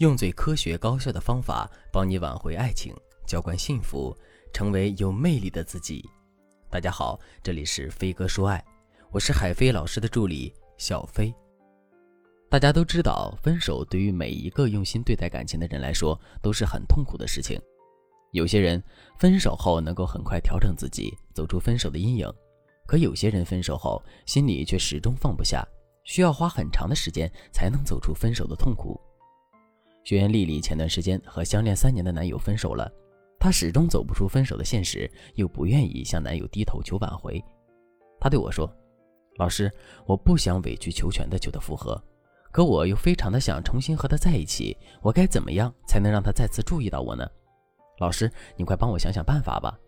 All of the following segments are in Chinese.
用最科学高效的方法帮你挽回爱情，浇灌幸福，成为有魅力的自己。大家好，这里是飞哥说爱，我是海飞老师的助理小飞。大家都知道，分手对于每一个用心对待感情的人来说都是很痛苦的事情。有些人分手后能够很快调整自己，走出分手的阴影；可有些人分手后心里却始终放不下，需要花很长的时间才能走出分手的痛苦。学员丽丽前段时间和相恋三年的男友分手了，她始终走不出分手的现实，又不愿意向男友低头求挽回。她对我说：“老师，我不想委曲求全的求他复合，可我又非常的想重新和他在一起，我该怎么样才能让他再次注意到我呢？老师，你快帮我想想办法吧。”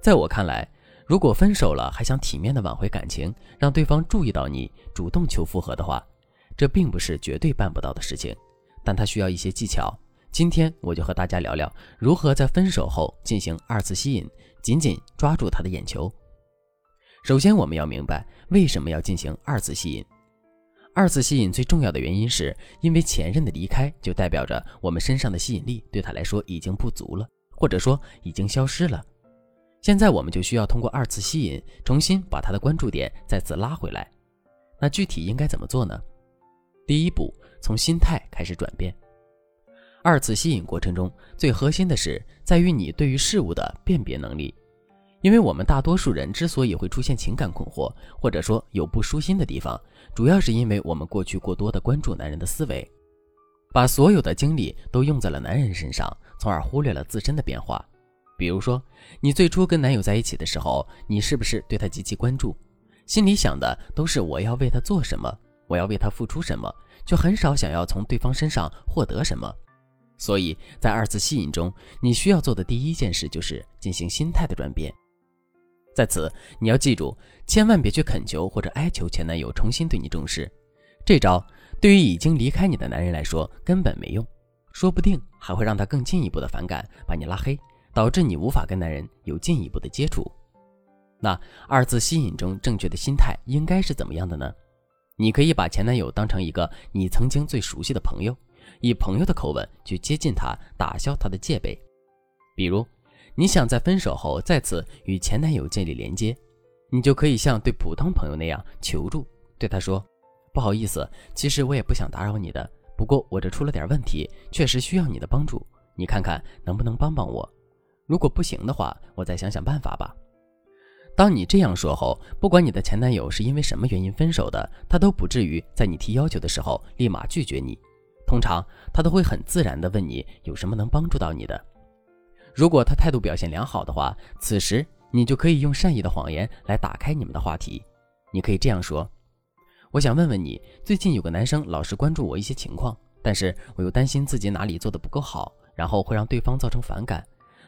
在我看来，如果分手了还想体面的挽回感情，让对方注意到你，主动求复合的话，这并不是绝对办不到的事情。但他需要一些技巧，今天我就和大家聊聊如何在分手后进行二次吸引，紧紧抓住他的眼球。首先，我们要明白为什么要进行二次吸引。二次吸引最重要的原因是因为前任的离开，就代表着我们身上的吸引力对他来说已经不足了，或者说已经消失了。现在我们就需要通过二次吸引，重新把他的关注点再次拉回来。那具体应该怎么做呢？第一步，从心态开始转变。二次吸引过程中，最核心的是在于你对于事物的辨别能力。因为我们大多数人之所以会出现情感困惑，或者说有不舒心的地方，主要是因为我们过去过多的关注男人的思维，把所有的精力都用在了男人身上，从而忽略了自身的变化。比如说，你最初跟男友在一起的时候，你是不是对他极其关注，心里想的都是我要为他做什么？我要为他付出什么，却很少想要从对方身上获得什么。所以在二次吸引中，你需要做的第一件事就是进行心态的转变。在此，你要记住，千万别去恳求或者哀求前男友重新对你重视。这招对于已经离开你的男人来说根本没用，说不定还会让他更进一步的反感，把你拉黑，导致你无法跟男人有进一步的接触。那二次吸引中正确的心态应该是怎么样的呢？你可以把前男友当成一个你曾经最熟悉的朋友，以朋友的口吻去接近他，打消他的戒备。比如，你想在分手后再次与前男友建立连接，你就可以像对普通朋友那样求助，对他说：“不好意思，其实我也不想打扰你的，不过我这出了点问题，确实需要你的帮助，你看看能不能帮帮我？如果不行的话，我再想想办法吧。”当你这样说后，不管你的前男友是因为什么原因分手的，他都不至于在你提要求的时候立马拒绝你。通常他都会很自然地问你有什么能帮助到你的。如果他态度表现良好的话，此时你就可以用善意的谎言来打开你们的话题。你可以这样说：“我想问问你，最近有个男生老是关注我一些情况，但是我又担心自己哪里做的不够好，然后会让对方造成反感。”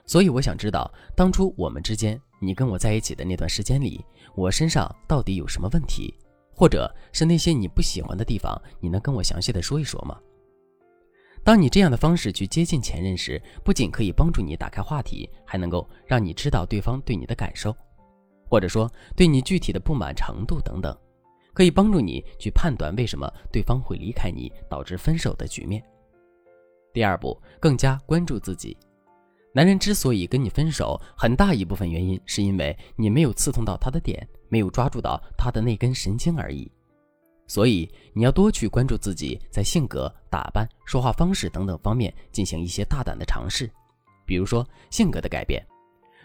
所以我想知道，当初我们之间，你跟我在一起的那段时间里，我身上到底有什么问题，或者是那些你不喜欢的地方，你能跟我详细的说一说吗？当你这样的方式去接近前任时，不仅可以帮助你打开话题，还能够让你知道对方对你的感受，或者说对你具体的不满程度等等，可以帮助你去判断为什么对方会离开你，导致分手的局面。第二步，更加关注自己。男人之所以跟你分手，很大一部分原因是因为你没有刺痛到他的点，没有抓住到他的那根神经而已。所以你要多去关注自己在性格、打扮、说话方式等等方面进行一些大胆的尝试。比如说性格的改变，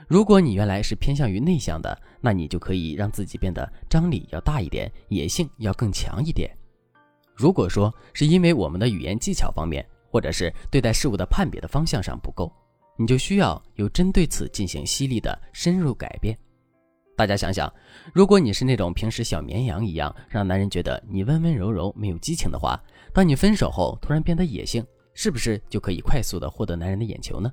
如果你原来是偏向于内向的，那你就可以让自己变得张力要大一点，野性要更强一点。如果说是因为我们的语言技巧方面，或者是对待事物的判别的方向上不够。你就需要有针对此进行犀利的深入改变。大家想想，如果你是那种平时小绵羊一样，让男人觉得你温温柔柔、没有激情的话，当你分手后突然变得野性，是不是就可以快速的获得男人的眼球呢？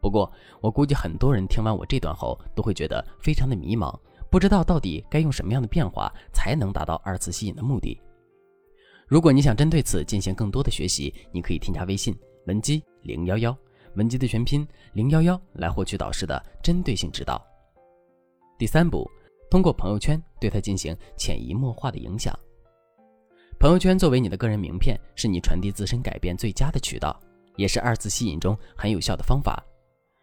不过，我估计很多人听完我这段后，都会觉得非常的迷茫，不知道到底该用什么样的变化才能达到二次吸引的目的。如果你想针对此进行更多的学习，你可以添加微信文姬零幺幺。文姬的全拼零幺幺来获取导师的针对性指导。第三步，通过朋友圈对他进行潜移默化的影响。朋友圈作为你的个人名片，是你传递自身改变最佳的渠道，也是二次吸引中很有效的方法。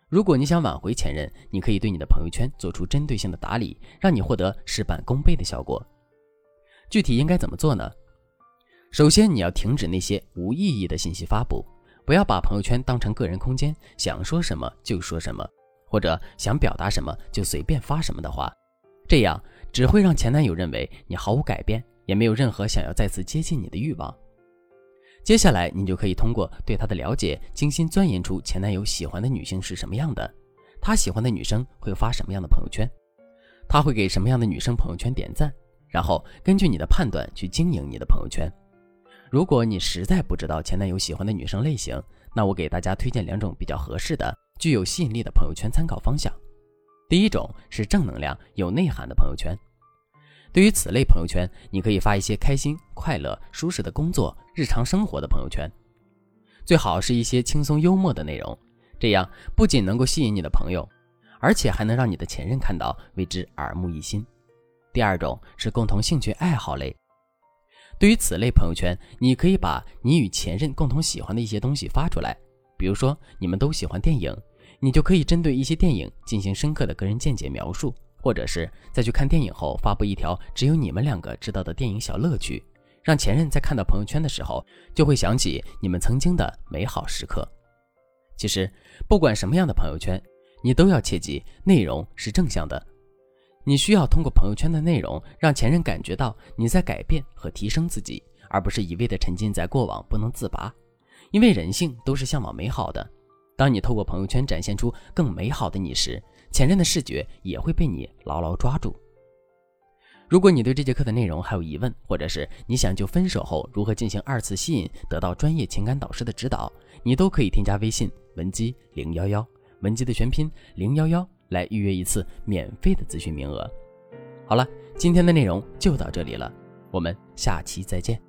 如果你想挽回前任，你可以对你的朋友圈做出针对性的打理，让你获得事半功倍的效果。具体应该怎么做呢？首先，你要停止那些无意义的信息发布，不要把朋友圈当成个人空间，想说什么就说什么，或者想表达什么就随便发什么的话，这样只会让前男友认为你毫无改变，也没有任何想要再次接近你的欲望。接下来，你就可以通过对他的了解，精心钻研出前男友喜欢的女性是什么样的，他喜欢的女生会发什么样的朋友圈，他会给什么样的女生朋友圈点赞，然后根据你的判断去经营你的朋友圈。如果你实在不知道前男友喜欢的女生类型，那我给大家推荐两种比较合适的、具有吸引力的朋友圈参考方向。第一种是正能量、有内涵的朋友圈。对于此类朋友圈，你可以发一些开心、快乐、舒适的工作、日常生活的朋友圈，最好是一些轻松幽默的内容。这样不仅能够吸引你的朋友，而且还能让你的前任看到，为之耳目一新。第二种是共同兴趣爱好类。对于此类朋友圈，你可以把你与前任共同喜欢的一些东西发出来，比如说你们都喜欢电影，你就可以针对一些电影进行深刻的个人见解描述。或者是在去看电影后发布一条只有你们两个知道的电影小乐趣，让前任在看到朋友圈的时候就会想起你们曾经的美好时刻。其实不管什么样的朋友圈，你都要切记内容是正向的。你需要通过朋友圈的内容让前任感觉到你在改变和提升自己，而不是一味的沉浸在过往不能自拔。因为人性都是向往美好的，当你透过朋友圈展现出更美好的你时。前任的视觉也会被你牢牢抓住。如果你对这节课的内容还有疑问，或者是你想就分手后如何进行二次吸引得到专业情感导师的指导，你都可以添加微信文姬零幺幺，文姬的全拼零幺幺来预约一次免费的咨询名额。好了，今天的内容就到这里了，我们下期再见。